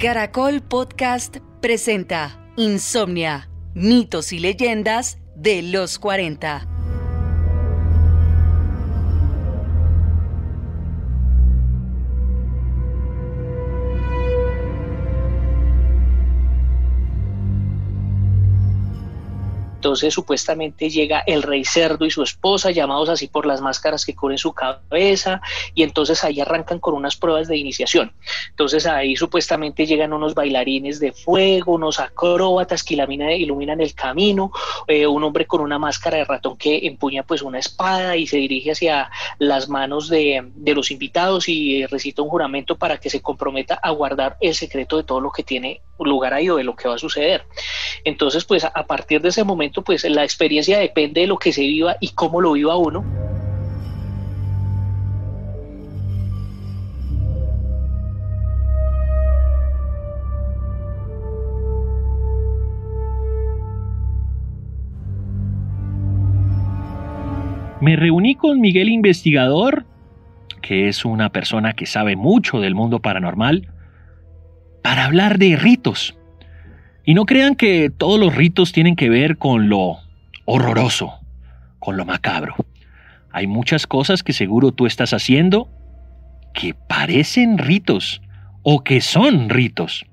Caracol Podcast presenta Insomnia, mitos y leyendas de los 40. Entonces supuestamente llega el rey cerdo y su esposa, llamados así por las máscaras que cubren su cabeza, y entonces ahí arrancan con unas pruebas de iniciación. Entonces ahí supuestamente llegan unos bailarines de fuego, unos acróbatas que iluminan el camino, eh, un hombre con una máscara de ratón que empuña pues una espada y se dirige hacia las manos de, de los invitados y recita un juramento para que se comprometa a guardar el secreto de todo lo que tiene lugar ahí o de lo que va a suceder. Entonces pues a partir de ese momento pues la experiencia depende de lo que se viva y cómo lo viva uno. Me reuní con Miguel Investigador, que es una persona que sabe mucho del mundo paranormal, para hablar de ritos y no crean que todos los ritos tienen que ver con lo horroroso, con lo macabro. Hay muchas cosas que seguro tú estás haciendo que parecen ritos o que son ritos.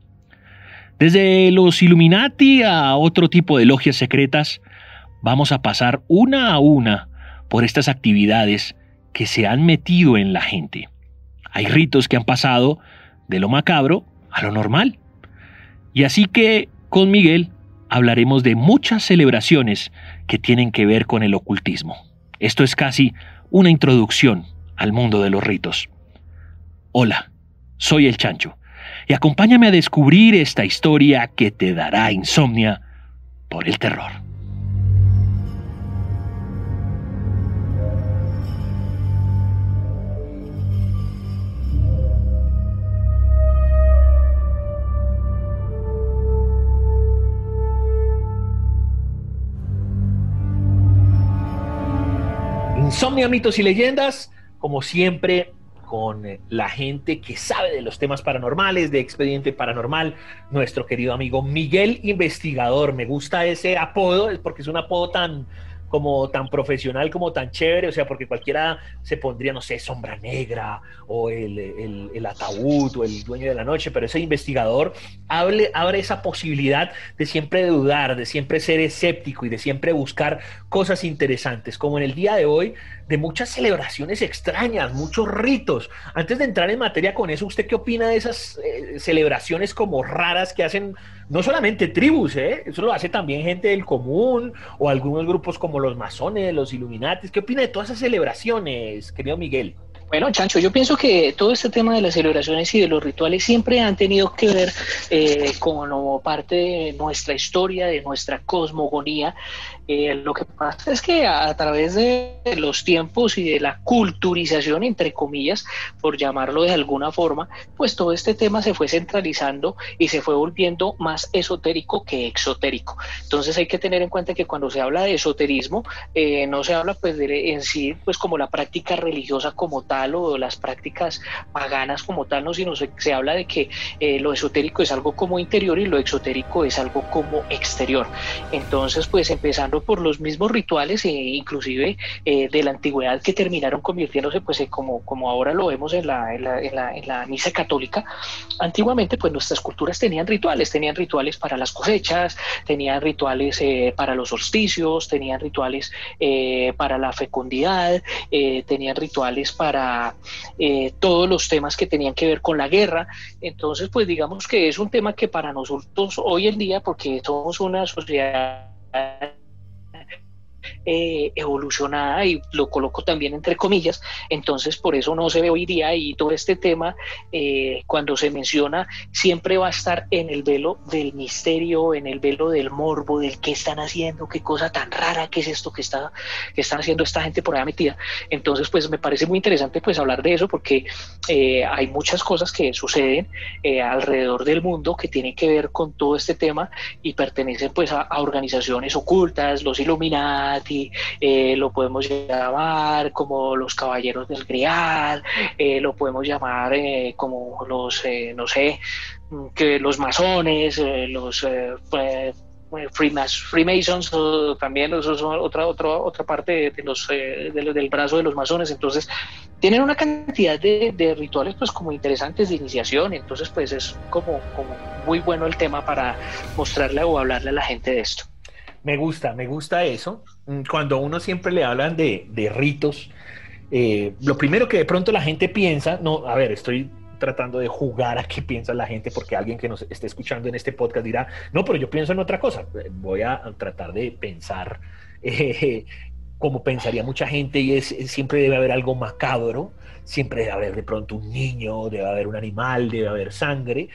Desde los Illuminati a otro tipo de logias secretas, vamos a pasar una a una por estas actividades que se han metido en la gente. Hay ritos que han pasado de lo macabro a lo normal. Y así que con Miguel hablaremos de muchas celebraciones que tienen que ver con el ocultismo. Esto es casi una introducción al mundo de los ritos. Hola, soy el Chancho y acompáñame a descubrir esta historia que te dará insomnia por el terror. Insomnia, mitos y leyendas, como siempre, con eh, la gente que sabe de los temas paranormales, de Expediente Paranormal, nuestro querido amigo Miguel Investigador. Me gusta ese apodo, porque es un apodo tan, como tan profesional, como tan chévere, o sea, porque cualquiera se pondría, no sé, sombra negra o el, el, ataúd o el dueño de la noche, pero ese investigador abre, abre esa posibilidad de siempre dudar, de siempre ser escéptico y de siempre buscar cosas interesantes, como en el día de hoy, de muchas celebraciones extrañas, muchos ritos. Antes de entrar en materia con eso, ¿usted qué opina de esas eh, celebraciones como raras que hacen no solamente tribus, ¿eh? eso lo hace también gente del común o algunos grupos como los masones, los illuminatis? ¿Qué opina de todas esas celebraciones, querido Miguel? Bueno, Chancho, yo pienso que todo este tema de las celebraciones y de los rituales siempre han tenido que ver eh, como parte de nuestra historia, de nuestra cosmogonía, eh, lo que pasa es que a, través de los tiempos y de la culturización, entre comillas, por llamarlo de alguna forma, pues todo este tema se fue centralizando y se fue volviendo más esotérico que exotérico. Entonces hay que tener en cuenta que cuando se habla de esoterismo, eh, no se habla pues en sí pues como la práctica religiosa como tal o las prácticas paganas como tal, no, sino se, se habla de que eh, lo esotérico es algo como interior y lo exotérico es algo como exterior. Entonces pues empezando por los mismos rituales e inclusive eh, de la antigüedad que terminaron convirtiéndose pues como, como ahora lo vemos en la, en la, en, la, misa católica. Antiguamente pues nuestras culturas tenían rituales, tenían rituales para las cosechas, tenían rituales eh, para los solsticios, tenían rituales para la fecundidad, tenían rituales para todos los temas que tenían que ver con la guerra. Entonces pues digamos que es un tema que para nosotros hoy en día, porque somos una sociedad eh, evolucionada y lo coloco también entre comillas, entonces por eso no se ve hoy día y todo este tema eh, cuando se menciona siempre va a estar en el velo del misterio, en el velo del morbo, del qué están haciendo, qué cosa tan rara, qué es esto que, está, que están haciendo esta gente por ahí metida. Entonces pues me parece muy interesante pues hablar de eso porque eh, hay muchas cosas que suceden alrededor del mundo que tienen que ver con todo este tema y pertenecen pues a organizaciones ocultas, los Illuminati, Eh, lo podemos llamar como los caballeros del Grial, eh, lo podemos llamar como los, no sé, que los masones, los Freemasons también eso es otra, otra, otra parte de los, del brazo de los masones. Entonces, tienen una cantidad de, de, rituales pues como interesantes de iniciación. Entonces, pues es como, como muy bueno el tema para mostrarle o hablarle a la gente de esto. Me gusta, me gusta eso. Mm, cuando uno siempre le hablan de, ritos, eh, lo primero que de pronto la gente piensa, no, a ver, estoy tratando de jugar a qué piensa la gente, porque alguien que nos esté escuchando en este podcast dirá, no, pero yo pienso en otra cosa. Eh, voy a tratar de pensar eh, como pensaría mucha gente y es siempre debe haber algo macabro, siempre debe haber de pronto un niño, debe haber un animal, debe haber sangre.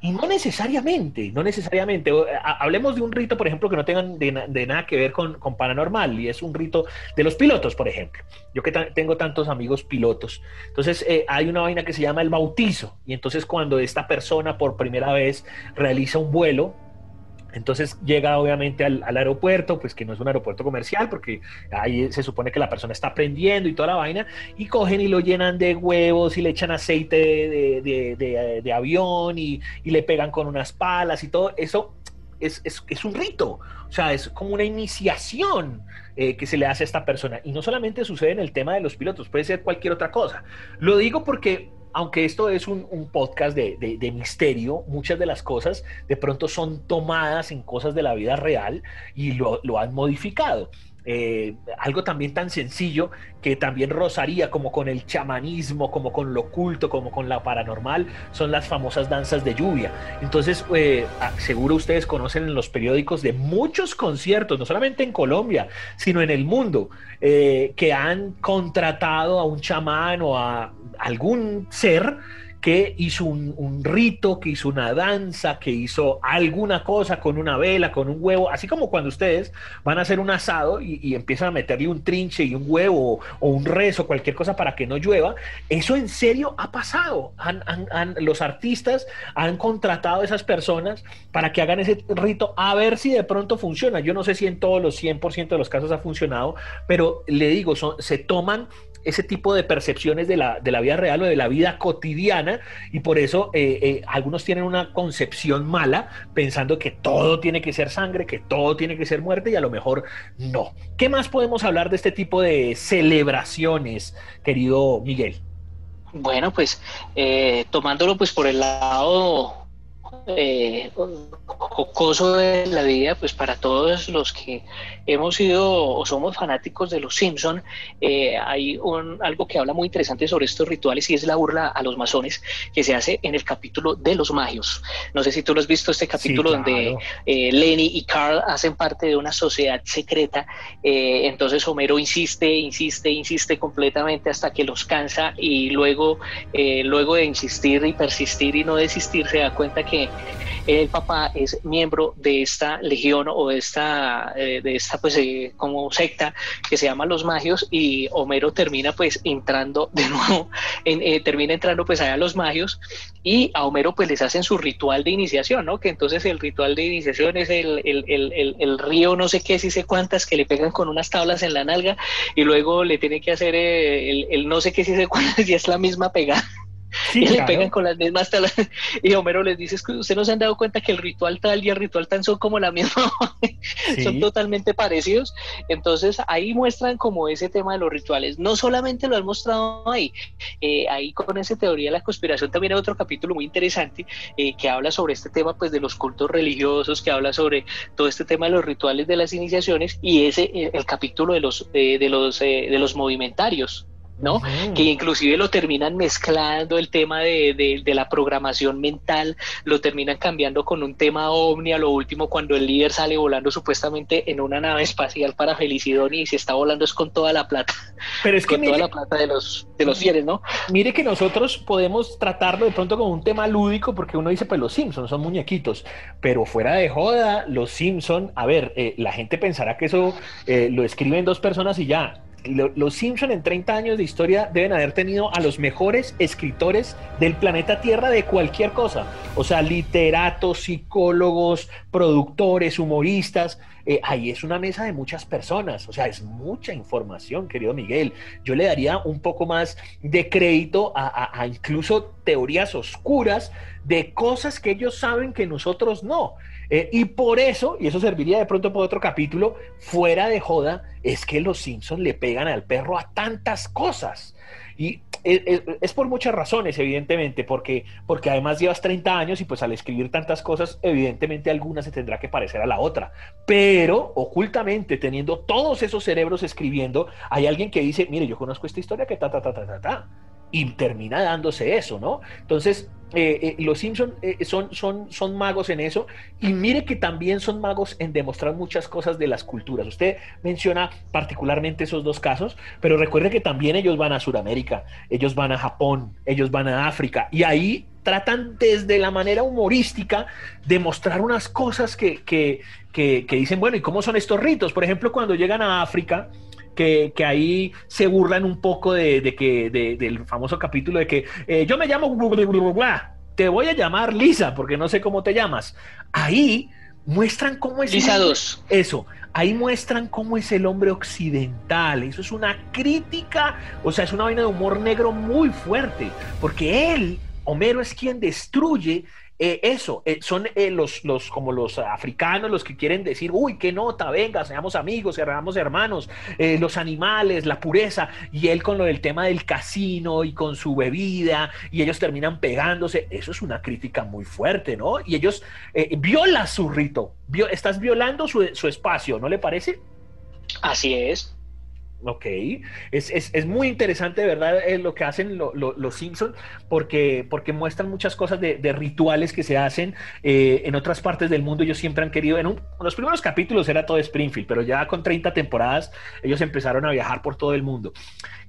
Y no necesariamente, no necesariamente. Hablemos de un rito, por ejemplo, que no tengan de, nada que ver con, con, paranormal, y es un rito de los pilotos, por ejemplo. Yo que tengo tantos amigos pilotos. Entonces, eh, hay una vaina que se llama el bautizo, y entonces cuando esta persona por primera vez realiza un vuelo, entonces llega obviamente al, aeropuerto, pues que no es un aeropuerto comercial, porque ahí se supone que la persona está aprendiendo y toda la vaina, y cogen y lo llenan de huevos y le echan aceite de, avión y, le pegan con unas palas y todo. Eso es, un rito, o sea, es como una iniciación eh, que se le hace a esta persona. Y no solamente sucede en el tema de los pilotos, puede ser cualquier otra cosa. Lo digo porque aunque esto es un, podcast de, misterio, muchas de las cosas de pronto son tomadas en cosas de la vida real y lo, han modificado. Eh, algo también tan sencillo que también rozaría como con el chamanismo, como con lo oculto, como con la paranormal, son las famosas danzas de lluvia. Entonces, eh, seguro ustedes conocen en los periódicos de muchos conciertos, no solamente en Colombia, sino en el mundo, eh, que han contratado a un chamán o a algún ser que hizo un, rito, que hizo una danza, que hizo alguna cosa con una vela, con un huevo, así como cuando ustedes van a hacer un asado y, empiezan a meterle un trinche y un huevo o, un rezo, cualquier cosa para que no llueva, eso en serio ha pasado. los artistas han contratado a esas personas para que hagan ese rito a ver si de pronto funciona. Yo no sé si en todos los 100% de los casos ha funcionado, pero le digo, son, se toman ese tipo de percepciones de la, de la, vida real o de la vida cotidiana y por eso eh, eh, algunos tienen una concepción mala pensando que todo tiene que ser sangre, que todo tiene que ser muerte y a lo mejor no. ¿Qué más podemos hablar de este tipo de celebraciones, querido Miguel? Bueno, pues eh, tomándolo pues por el lado eh, jocoso de la vida, pues para todos los que hemos sido o somos fanáticos de los Simpson, eh, hay un, algo que habla muy interesante sobre estos rituales y es la burla a los masones que se hace en el capítulo de los magios. No sé si tú lo has visto este capítulo donde eh, Lenny y Carl hacen parte de una sociedad secreta, eh, entonces Homero insiste, insiste, insiste completamente hasta que los cansa y luego, luego de insistir y persistir y no desistir se da cuenta que el papá es miembro de esta legión o de esta, eh, de esta pues eh, como secta que se llama Los Magios y Homero termina pues entrando de nuevo, eh, termina entrando pues allá a los Magios y a Homero pues les hacen su ritual de iniciación, ¿no? Que entonces el ritual de iniciación es el, el río no sé qué, si sé cuántas que le pegan con unas tablas en la nalga y luego le tiene que hacer el, no sé qué, si sé cuántas y es la misma pegada y le pegan con las mismas talas. Y Homero les dice, ¿ustedes no se han dado cuenta que el ritual tal y el ritual tan son como la misma? son totalmente parecidos. Entonces ahí muestran como ese tema de los rituales. No solamente lo han mostrado ahí, eh, ahí con esa teoría de la conspiración también hay otro capítulo muy interesante eh, que habla sobre este tema pues de los cultos religiosos, que habla sobre todo este tema de los rituales de las iniciaciones y ese el capítulo de los, eh, de los, de los movimentarios. ¿No? Que inclusive lo terminan mezclando el tema de, la programación mental, lo terminan cambiando con un tema ovni a lo último cuando el líder sale volando supuestamente en una nave espacial para Felicidoni y se está volando es con toda la plata. Pero es que con toda la plata de los, de los fieles, ¿no? Mire que nosotros podemos tratarlo de pronto como un tema lúdico porque uno dice, pues los Simpsons son muñequitos, pero fuera de joda, los Simpsons, a ver, eh, la gente pensará que eso eh, lo escriben dos personas y ya los Simpson en 30 años de historia deben haber tenido a los mejores escritores del planeta Tierra de cualquier cosa. O sea, literatos, psicólogos, productores, humoristas. Eh, ahí es una mesa de muchas personas. O sea, es mucha información, querido Miguel. Yo le daría un poco más de crédito a incluso teorías oscuras de cosas que ellos saben que nosotros no. Eh, y por eso, y eso serviría de pronto para otro capítulo, fuera de joda, es que los Simpsons le pegan al perro a tantas cosas. Y es, por muchas razones, evidentemente, porque, porque además llevas 30 años y pues al escribir tantas cosas, evidentemente alguna se tendrá que parecer a la otra. Pero ocultamente, teniendo todos esos cerebros escribiendo, hay alguien que dice, mire, yo conozco esta historia que ta, ta, ta, ta, ta, ta y termina dándose eso, ¿no? Entonces, eh, eh, los Simpson eh, son, son, son magos en eso y mire que también son magos en demostrar muchas cosas de las culturas. Usted menciona particularmente esos dos casos, pero recuerde que también ellos van a Sudamérica, ellos van a Japón, ellos van a África y ahí tratan desde la manera humorística de mostrar unas cosas que, que, que, que dicen, bueno, ¿y cómo son estos ritos? Por ejemplo, cuando llegan a África, que, ahí se burlan un poco de, que del famoso capítulo de que eh, yo me llamo te voy a llamar Lisa porque no sé cómo te llamas. Ahí muestran cómo es Lisa 2. Eso, ahí muestran cómo es el hombre occidental. Eso es una crítica, o sea, es una vaina de humor negro muy fuerte, porque él, Homero, es quien destruye eh, eso, eh, son eh, los, los, como los africanos los que quieren decir, uy, qué nota, venga, seamos amigos, seamos hermanos, los animales, la pureza, y él con lo del tema del casino y con su bebida, y ellos terminan pegándose, eso es una crítica muy fuerte, ¿no? Y ellos viola su rito, estás violando su espacio, ¿no le parece? Así es. Ok, es, es, es, muy interesante, de verdad, eh, lo que hacen los Simpsons, porque, porque muestran muchas cosas de, rituales que se hacen eh, en otras partes del mundo. Ellos siempre han querido, en, los primeros capítulos era todo Springfield, pero ya con 30 temporadas ellos empezaron a viajar por todo el mundo.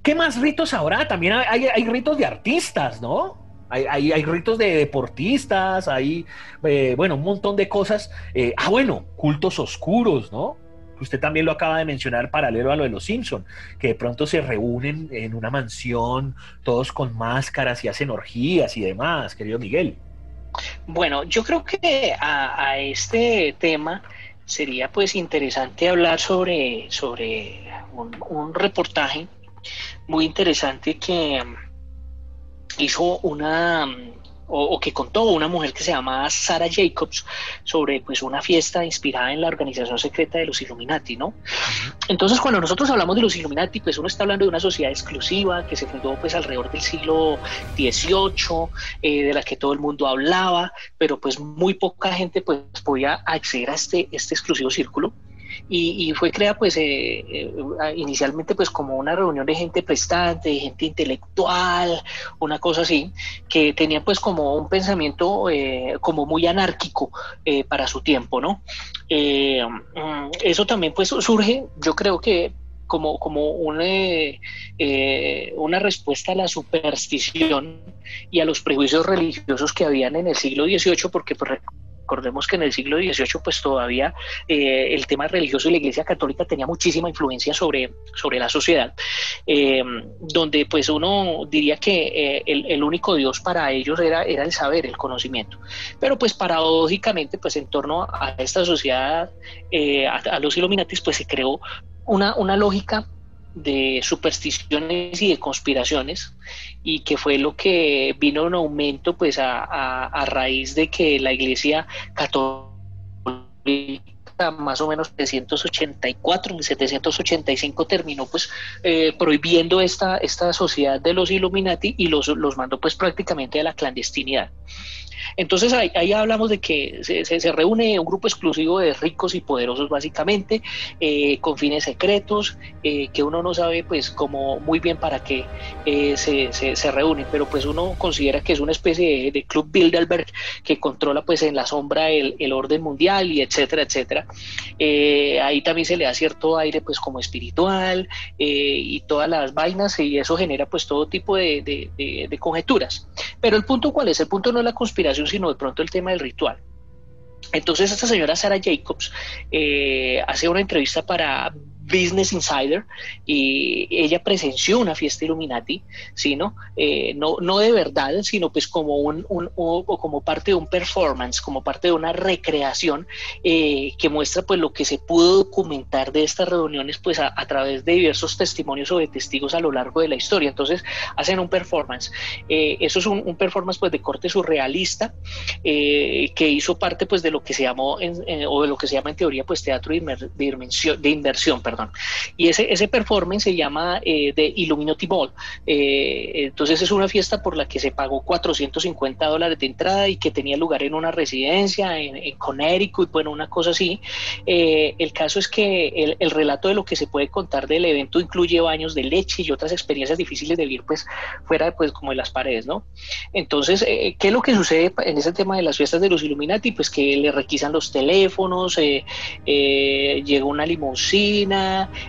¿Qué más ritos habrá? También hay, hay, ritos de artistas, ¿no? Hay, hay, hay, ritos de deportistas, hay, eh, bueno, un montón de cosas. ah, bueno, cultos oscuros, ¿no? Usted también lo acaba de mencionar paralelo a lo de los Simpson, que de pronto se reúnen en una mansión, todos con máscaras y hacen orgías y demás, querido Miguel. Bueno, yo creo que a, este tema sería pues interesante hablar sobre, sobre un reportaje muy interesante que hizo una o, que contó una mujer que se llama Sarah Jacobs sobre pues una fiesta inspirada en la organización secreta de los Illuminati, ¿no? Entonces cuando nosotros hablamos de los Illuminati, pues uno está hablando de una sociedad exclusiva que se fundó pues alrededor del siglo XVIII, eh, de la que todo el mundo hablaba, pero pues muy poca gente pues podía acceder a este, este exclusivo círculo y, fue creada pues eh, eh, inicialmente pues como una reunión de gente prestante, de gente intelectual, una cosa así, que tenía pues como un pensamiento eh, como muy anárquico para su tiempo, ¿no? Mm, eso también pues surge, yo creo que como, como una, una respuesta a la superstición y a los prejuicios religiosos que habían en el siglo XVIII, porque pues, Recordemos que en el siglo XVIII pues todavía eh, el tema religioso y la Iglesia Católica tenía muchísima influencia sobre, sobre la sociedad, eh, donde pues uno diría que eh, el, único Dios para ellos era, era el saber, el conocimiento. Pero pues paradójicamente pues en torno a esta sociedad, a, a, los Illuminatis pues se creó una, una lógica de supersticiones y de conspiraciones y que fue lo que vino en aumento pues a, raíz de que la iglesia católica más o menos 784, en 785 terminó pues eh, prohibiendo esta, esta sociedad de los Illuminati y los, los mandó pues prácticamente a la clandestinidad. Entonces ahí, hablamos de que se, reúne un grupo exclusivo de ricos y poderosos básicamente, eh, con fines secretos, eh, que uno no sabe pues como muy bien para qué eh, se, se, reúnen, pero pues uno considera que es una especie de, club Bilderberg que controla pues en la sombra el, orden mundial y etcétera, etcétera. ahí también se le da cierto aire pues como espiritual y todas las vainas y eso genera pues todo tipo de, de conjeturas. Pero el punto cuál es? El punto no es la conspiración, sino de pronto el tema del ritual. Entonces esta señora Sarah Jacobs eh, hace una entrevista para Business Insider y ella presenció una fiesta Illuminati, ¿sí, no? Eh, no, no de verdad, sino pues como, un, un como parte de un performance, como parte de una recreación eh, que muestra pues lo que se pudo documentar de estas reuniones pues a, través de diversos testimonios o de testigos a lo largo de la historia. Entonces hacen un performance. Eh, eso es un, performance pues de corte surrealista que hizo parte pues de lo que se llamó o de lo que se llama en teoría pues teatro de, de inversión, perdón. Y ese, ese performance se llama eh, The Illuminati Ball. Eh, entonces es una fiesta por la que se pagó 450 dólares de entrada y que tenía lugar en una residencia en, en Connecticut, bueno, una cosa así. Eh, el caso es que el, el, relato de lo que se puede contar del evento incluye baños de leche y otras experiencias difíciles de vivir pues fuera pues como de las paredes, ¿no? Entonces, ¿qué es lo que sucede en ese tema de las fiestas de los Illuminati? Pues que le requisan los teléfonos, llega una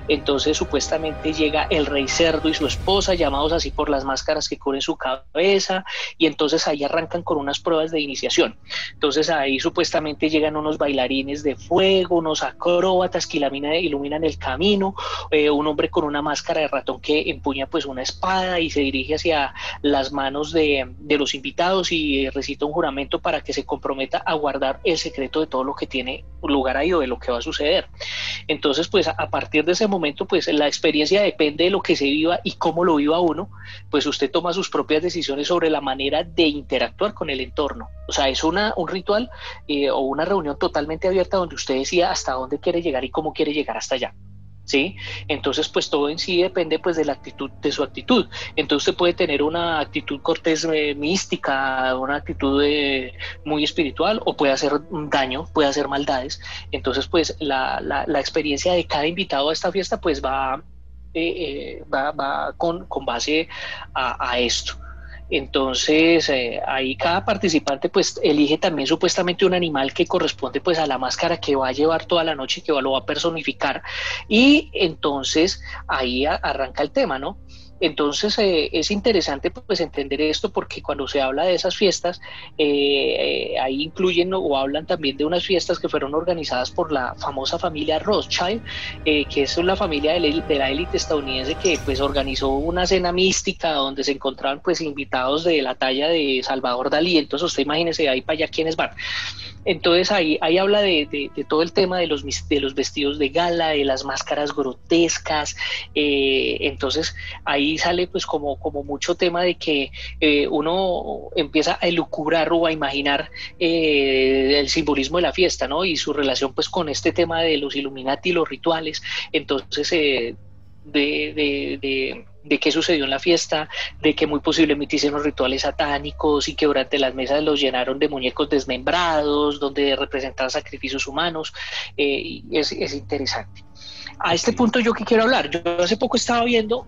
entonces supuestamente llega el rey cerdo y su esposa, llamados así por las máscaras que cubren su cabeza, y entonces ahí arrancan con unas pruebas de iniciación. Entonces ahí supuestamente llegan unos bailarines de fuego, unos acróbatas que iluminan el camino, eh, un hombre con una máscara de ratón que empuña pues una espada y se dirige hacia las manos de, de los invitados y recita un juramento para que se comprometa a guardar el secreto de todo lo que tiene lugar ahí o de lo que va a suceder. Entonces, pues a partir de ese momento, pues la experiencia depende de lo que se viva y cómo lo viva uno, pues usted toma sus propias decisiones sobre la manera de interactuar con el entorno. O sea, es una, un ritual eh, o una reunión totalmente abierta donde usted decía hasta dónde quiere llegar y cómo quiere llegar hasta allá. ¿Sí? Entonces, pues todo en sí depende pues de la actitud, de su actitud. Entonces usted puede tener una actitud cortés eh, mística, una actitud eh, muy espiritual o puede hacer daño, puede hacer maldades. Entonces, pues la, la, experiencia de cada invitado a esta fiesta pues va, eh, va, va con, con, base a esto. Entonces, eh, ahí cada participante pues elige también supuestamente un animal que corresponde pues a la máscara que va a llevar toda la noche, que lo va a personificar. Y entonces ahí arranca el tema, ¿no? Entonces eh, es interesante pues entender esto porque cuando se habla de esas fiestas, eh, ahí incluyen o hablan también de unas fiestas que fueron organizadas por la famosa familia Rothschild, eh, que es la familia de, la élite estadounidense que pues organizó una cena mística donde se encontraban pues invitados de la talla de Salvador Dalí. Entonces usted imagínese ahí para allá quiénes van. Entonces ahí, ahí habla de, todo el tema de los, de los vestidos de gala, de las máscaras grotescas. Eh, entonces ahí sale pues como, como mucho tema de que eh, uno empieza a elucubrar o a imaginar eh, el simbolismo de la fiesta, ¿no? Y su relación pues con este tema de los Illuminati y los rituales. Entonces de, de de qué sucedió en la fiesta, de que muy posiblemente hicieron rituales satánicos y que durante las mesas los llenaron de muñecos desmembrados, donde representaban sacrificios humanos. Eh, es, es, interesante. A este punto yo que quiero hablar, yo hace poco estaba viendo,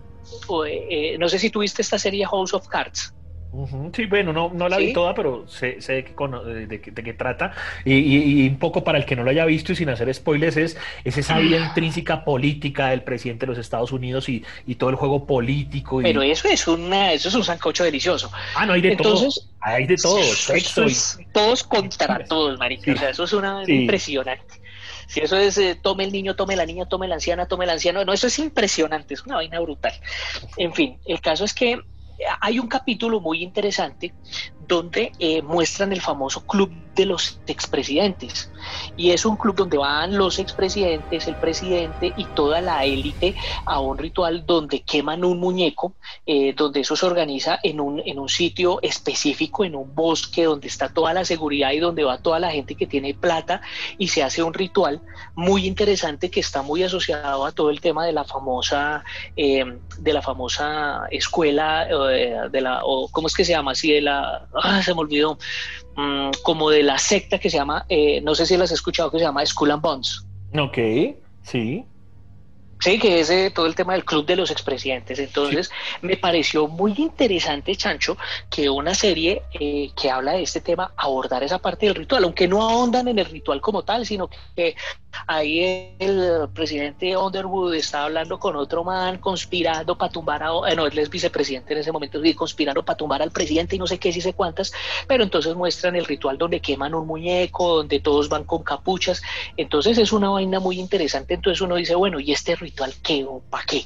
eh, no sé si tuviste esta serie House of Cards. Sí, bueno, no, no la vi toda, pero sé, sé de, qué trata. Y, un poco para el que no lo haya visto y sin hacer spoilers, es, es esa vida ah. intrínseca política del presidente de los Estados Unidos y, todo el juego político. Pero eso es, una, eso es un sancocho delicioso. Ah, no, hay de Entonces, todo. Hay de todo. todos contra todos, marica. O sea, eso es una impresionante. Si eso es, eh, tome el niño, tome la niña, tome la anciana, tome el anciano, no, eso es impresionante, es una vaina brutal. En fin, el caso es que hay un capítulo muy interesante donde eh, muestran el famoso club de los expresidentes. Y es un club donde van los expresidentes, el presidente y toda la élite a un ritual donde queman un muñeco, eh, donde eso se organiza en un, en un sitio específico, en un bosque donde está toda la seguridad y donde va toda la gente que tiene plata y se hace un ritual muy interesante que está muy asociado a todo el tema de la famosa, eh, de la famosa escuela, de la, o ¿cómo es que se llama así? De la ah, se me olvidó, mm, como de la secta que se llama, eh, no sé si las has escuchado, que se llama Skull and Bones. Ok, sí. Sí, que es eh, todo el tema del club de los expresidentes. Entonces, me pareció muy interesante, Chancho, que una serie eh, que habla de este tema abordar esa parte del ritual, aunque no ahondan en el ritual como tal, sino que ahí el presidente Underwood está hablando con otro man, conspirando para tumbar a, eh, no, él es vicepresidente en ese momento, sí, conspirando para tumbar al presidente y no sé qué, si sé cuántas, pero entonces muestran el ritual donde queman un muñeco, donde todos van con capuchas, entonces es una vaina muy interesante, entonces uno dice, bueno, ¿y este ritual? Ritual qué o para qué.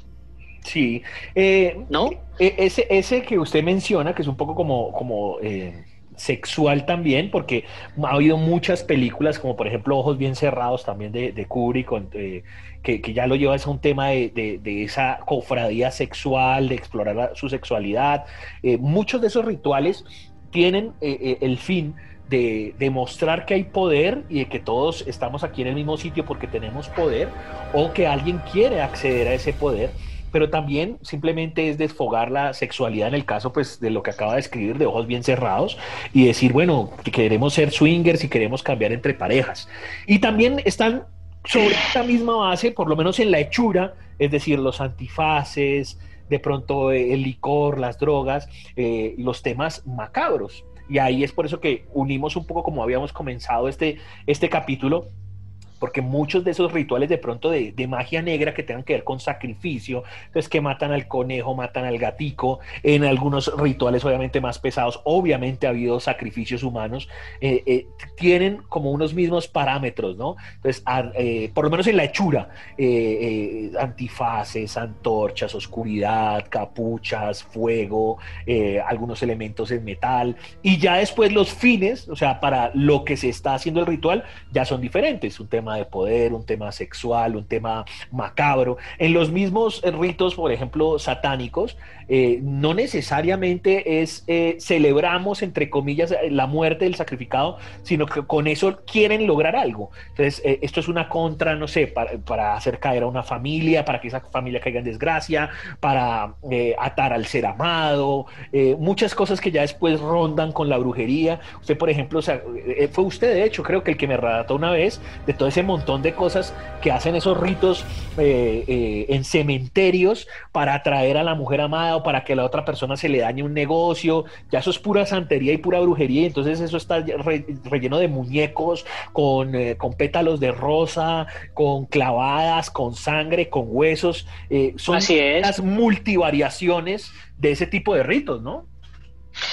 Sí, eh, ¿no? E, ese, ese que usted menciona, que es un poco como, como eh, sexual también, porque ha habido muchas películas, como por ejemplo Ojos Bien Cerrados también de, de Kubrick, eh, que, que, ya lo lleva a un tema de, de, esa cofradía sexual, de explorar su sexualidad. muchos de esos rituales tienen el fin de demostrar que hay poder y de que todos estamos aquí en el mismo sitio porque tenemos poder o que alguien quiere acceder a ese poder. Pero también simplemente es desfogar la sexualidad en el caso pues de lo que acaba de escribir de ojos bien cerrados y decir bueno que queremos ser swingers y queremos cambiar entre parejas. Y también están sobre esta misma base por lo menos en la hechura es decir los antifaces de pronto el licor las drogas eh, los temas macabros. Y ahí es por eso que unimos un poco como habíamos comenzado este, este capítulo porque muchos de esos rituales de pronto de, magia negra que tengan que ver con sacrificio, entonces que matan al conejo, matan al gatico, en algunos rituales obviamente más pesados, obviamente ha habido sacrificios humanos, eh, eh, tienen como unos mismos parámetros, ¿no? Entonces, eh, por lo menos en la hechura, antifaces, antorchas, oscuridad, capuchas, fuego, algunos elementos en metal, y ya después los fines, o sea, para lo que se está haciendo el ritual, ya son diferentes, un tema de poder, un tema sexual, un tema macabro. En los mismos ritos, por ejemplo, satánicos, eh, no necesariamente es eh, celebramos, entre comillas, la muerte del sacrificado, sino que con eso quieren lograr algo. Entonces, eh, esto es una contra, no sé, para, hacer caer a una familia, para que esa familia caiga en desgracia, para atar al ser amado, muchas cosas que ya después rondan con la brujería. Usted, por ejemplo, fue usted, de hecho, creo que el que me relató una vez de todo ese montón de cosas que hacen esos ritos en cementerios para atraer a la mujer amada para que la otra persona se le dañe un negocio, ya eso es pura santería y pura brujería, entonces eso está relleno de muñecos, con, eh, con, pétalos de rosa, con clavadas, con sangre, con huesos, eh, son las multivariaciones de ese tipo de ritos, ¿no?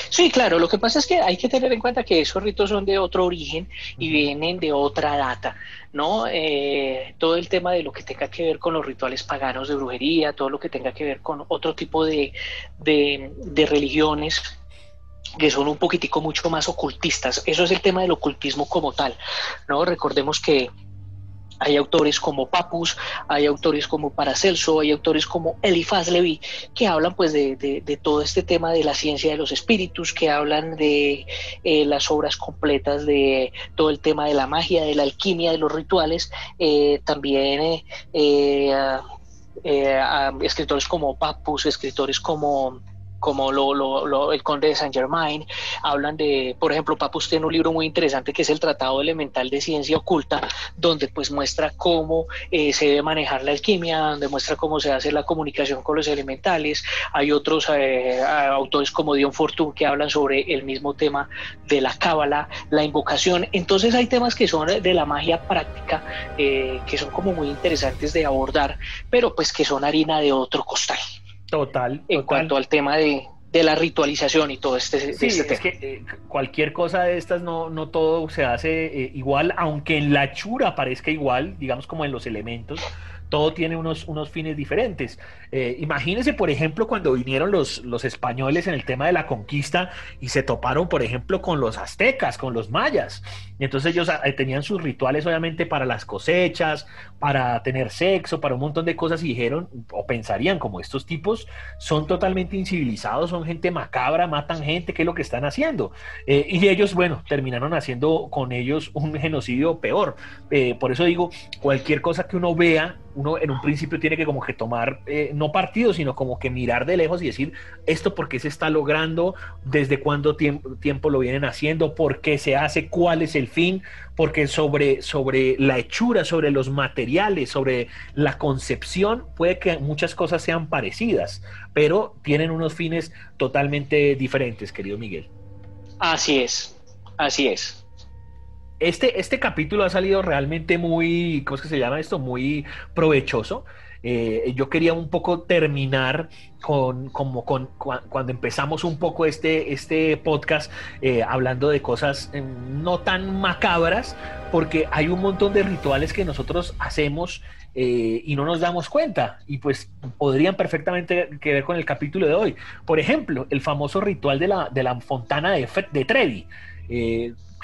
Sí, claro, lo que pasa es que hay que tener en cuenta que esos ritos son de otro origen y vienen de otra data, ¿no? Eh, todo el tema de lo que tenga que ver con los rituales paganos de brujería, todo lo que tenga que ver con otro tipo de, de, de religiones que son un poquitico mucho más ocultistas. Eso es el tema del ocultismo como tal, ¿no? Recordemos que hay autores como Papus, hay autores como Paracelso, hay autores como Elifaz Levi, que hablan pues de, todo este tema de la ciencia de los espíritus, que hablan de eh, las obras completas de todo el tema de la magia, de la alquimia, de los rituales, eh, también eh, escritores como Papus, escritores como como lo, el conde de Saint Germain, hablan de, por ejemplo, Papus tiene un libro muy interesante que es el Tratado Elemental de Ciencia Oculta, donde pues muestra cómo eh, se debe manejar la alquimia, donde muestra cómo se hace la comunicación con los elementales. Hay otros eh, autores como Dion Fortune que hablan sobre el mismo tema de la cábala, la invocación. Entonces hay temas que son de la magia práctica, eh, que son como muy interesantes de abordar, pero pues que son harina de otro costal. Total. En cuanto al tema de, la ritualización y todo este, sí, este es que eh, cualquier cosa de estas no, no todo se hace eh, igual, aunque en la chura parezca igual, digamos como en los elementos, todo tiene unos, unos fines diferentes. Eh, imagínense, por ejemplo, cuando vinieron los, los españoles en el tema de la conquista y se toparon, por ejemplo, con los aztecas, con los mayas. Y entonces ellos eh, tenían sus rituales, obviamente, para las cosechas, para tener sexo, para un montón de cosas, y dijeron, o pensarían, como estos tipos son totalmente incivilizados, son gente macabra, matan gente, ¿qué es lo que están haciendo? Eh, y ellos, bueno, terminaron haciendo con ellos un genocidio peor. por eso digo, cualquier cosa que uno vea, uno en un principio tiene que como que tomar, eh, no partido, sino como que mirar de lejos y decir, esto por qué se está logrando, desde cuánto tiempo, tiempo lo vienen haciendo, por qué se hace, cuál es el fin, porque sobre, sobre la hechura, sobre los materiales, sobre la concepción, puede que muchas cosas sean parecidas, pero tienen unos fines totalmente diferentes, querido Miguel. Así es, así es. Este, este capítulo ha salido realmente muy, ¿cómo es que se llama esto? Muy provechoso. Eh, yo quería un poco terminar con, como con, cuando empezamos un poco este, este podcast eh, hablando de cosas eh, no tan macabras, porque hay un montón de rituales que nosotros hacemos eh, y no nos damos cuenta. Y pues podrían perfectamente que ver con el capítulo de hoy. Por ejemplo, el famoso ritual de la, de la fontana de, de Trevi.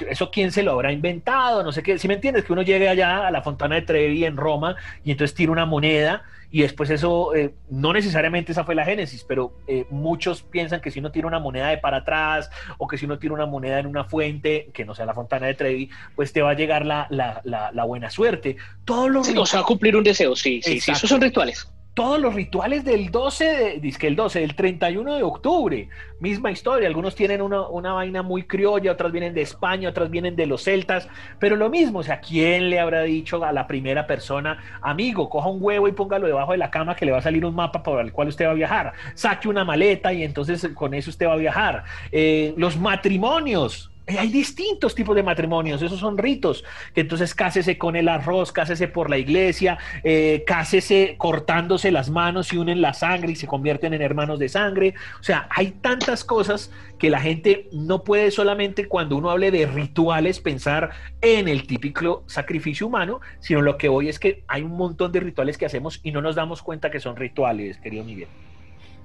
Eso quién se lo habrá inventado, no sé qué, si me entiendes, que uno llegue allá a la Fontana de Trevi en Roma y entonces tira una moneda y después eso, eh, no necesariamente esa fue la génesis, pero eh, muchos piensan que si uno tira una moneda de para atrás o que si uno tira una moneda en una fuente, que no sea la Fontana de Trevi, pues te va a llegar la, la, la, buena suerte. Todos los o sea, cumplir un deseo, sí, sí, sí, esos son rituales todos los rituales del 12, de, que el 12, del 31 de octubre, misma historia, algunos tienen una, una, vaina muy criolla, otras vienen de España, otras vienen de los celtas, pero lo mismo, o sea, ¿quién le habrá dicho a la primera persona, amigo, coja un huevo y póngalo debajo de la cama que le va a salir un mapa por el cual usted va a viajar, saque una maleta y entonces con eso usted va a viajar? Eh, los matrimonios, hay distintos tipos de matrimonios, esos son ritos, que entonces cásese con el arroz, cásese por la iglesia, eh, cásese cortándose las manos y unen la sangre y se convierten en hermanos de sangre. O sea, hay tantas cosas que la gente no puede solamente cuando uno hable de rituales pensar en el típico sacrificio humano, sino lo que hoy es que hay un montón de rituales que hacemos y no nos damos cuenta que son rituales, querido Miguel.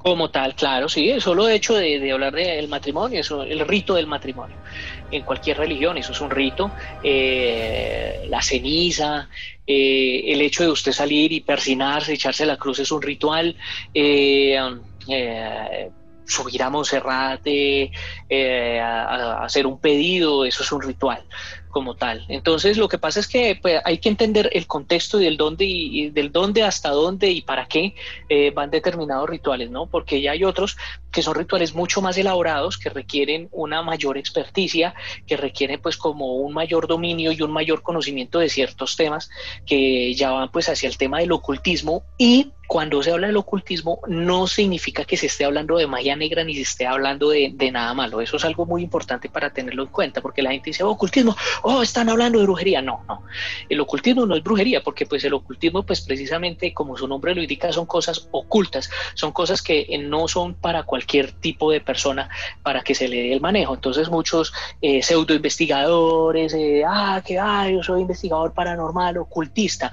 Como tal, claro, sí, el solo hecho de, hablar del matrimonio, eso, el rito del matrimonio, en cualquier religión, eso es un rito, eh, la ceniza, eh, el hecho de usted salir y persinarse, echarse la cruz es un ritual, eh, subir a Monserrate, a, hacer un pedido, eso es un ritual como tal. Entonces, lo que pasa es que pues, hay que entender el contexto y del dónde y, del dónde hasta dónde y para qué eh, van determinados rituales, ¿no? Porque ya hay otros que son rituales mucho más elaborados, que requieren una mayor experticia, que requieren pues como un mayor dominio y un mayor conocimiento de ciertos temas que ya van pues hacia el tema del ocultismo y cuando se habla del ocultismo no significa que se esté hablando de magia negra ni se esté hablando de, de, nada malo. Eso es algo muy importante para tenerlo en cuenta, porque la gente dice, oh, ocultismo, oh, están hablando de brujería. No, no. El ocultismo no es brujería, porque pues el ocultismo, pues precisamente como su nombre lo indica, son cosas ocultas, son cosas que eh, no son para cualquier tipo de persona para que se le dé el manejo. Entonces muchos eh, pseudo investigadores, eh, ah, que ah, yo soy investigador paranormal, ocultista.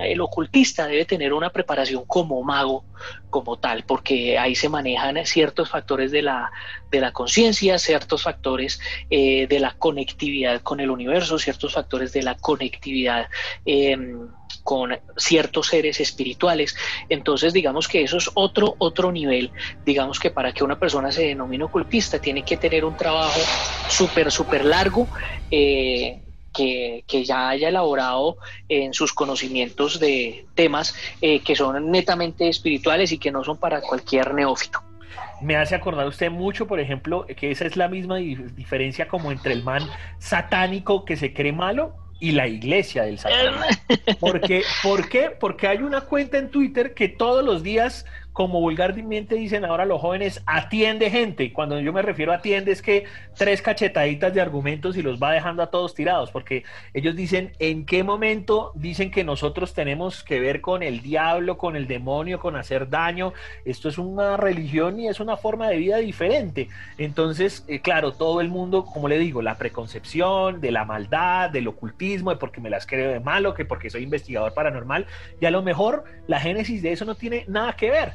El ocultista debe tener una preparación como mago, como tal, porque ahí se manejan ciertos factores de la, de la conciencia, ciertos factores eh, de la conectividad con el universo, ciertos factores de la conectividad em, con ciertos seres espirituales. Entonces, digamos que eso es otro, otro nivel. Digamos que para que una persona se denomine ocultista tiene que tener un trabajo súper, súper largo. Eh, que, ya haya elaborado en sus conocimientos de temas eh, que son netamente espirituales y que no son para cualquier neófito me hace acordar usted mucho, por ejemplo, que esa es la misma diferencia como entre el man satánico que se cree malo y la iglesia del satán. Porque, ¿Por qué? Porque hay una cuenta en Twitter que todos los días como vulgarmente dicen ahora los jóvenes, atiende gente. Cuando yo me refiero a atiende es que tres cachetaditas de argumentos y los va dejando a todos tirados, porque ellos dicen en qué momento dicen que nosotros tenemos que ver con el diablo, con el demonio, con hacer daño. Esto es una religión y es una forma de vida diferente. Entonces, eh, claro, todo el mundo, como le digo, la preconcepción de la maldad, del ocultismo, de porque me las creo de malo, que porque soy investigador paranormal, y a lo mejor la génesis de eso no tiene nada que ver.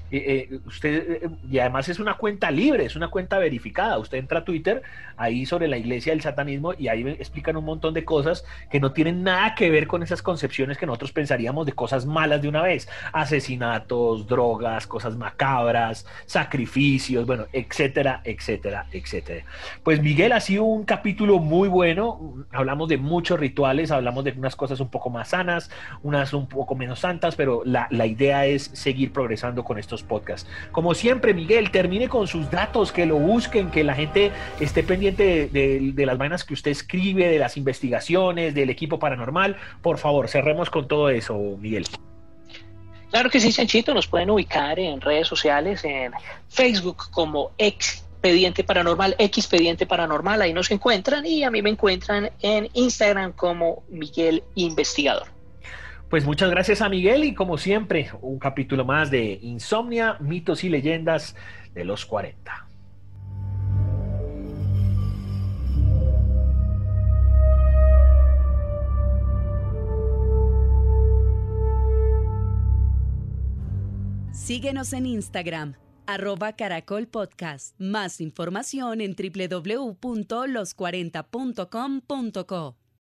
Eh, eh, usted, eh, y además es una cuenta libre, es una cuenta verificada. Usted entra a Twitter ahí sobre la iglesia del satanismo y ahí explican un montón de cosas que no tienen nada que ver con esas concepciones que nosotros pensaríamos de cosas malas de una vez. Asesinatos, drogas, cosas macabras, sacrificios, bueno, etcétera, etcétera, etcétera. Pues Miguel ha sido un capítulo muy bueno. Hablamos de muchos rituales, hablamos de unas cosas un poco más sanas, unas un poco menos santas, pero la, la idea es seguir progresando con estos podcast. Como siempre, Miguel, termine con sus datos, que lo busquen, que la gente esté pendiente de, las vainas que usted escribe, de las investigaciones, del equipo paranormal. Por favor, cerremos con todo eso, Miguel. Claro que sí, Sanchito, nos pueden ubicar en redes sociales, en Facebook como Expediente Paranormal, Expediente Paranormal, ahí nos encuentran y a mí me encuentran en Instagram como Miguel Investigador. Pues muchas gracias a Miguel y como siempre, un capítulo más de Insomnia, mitos y leyendas de los 40. Síguenos en Instagram, arroba Caracol Podcast. Más información en www.los40.com.co.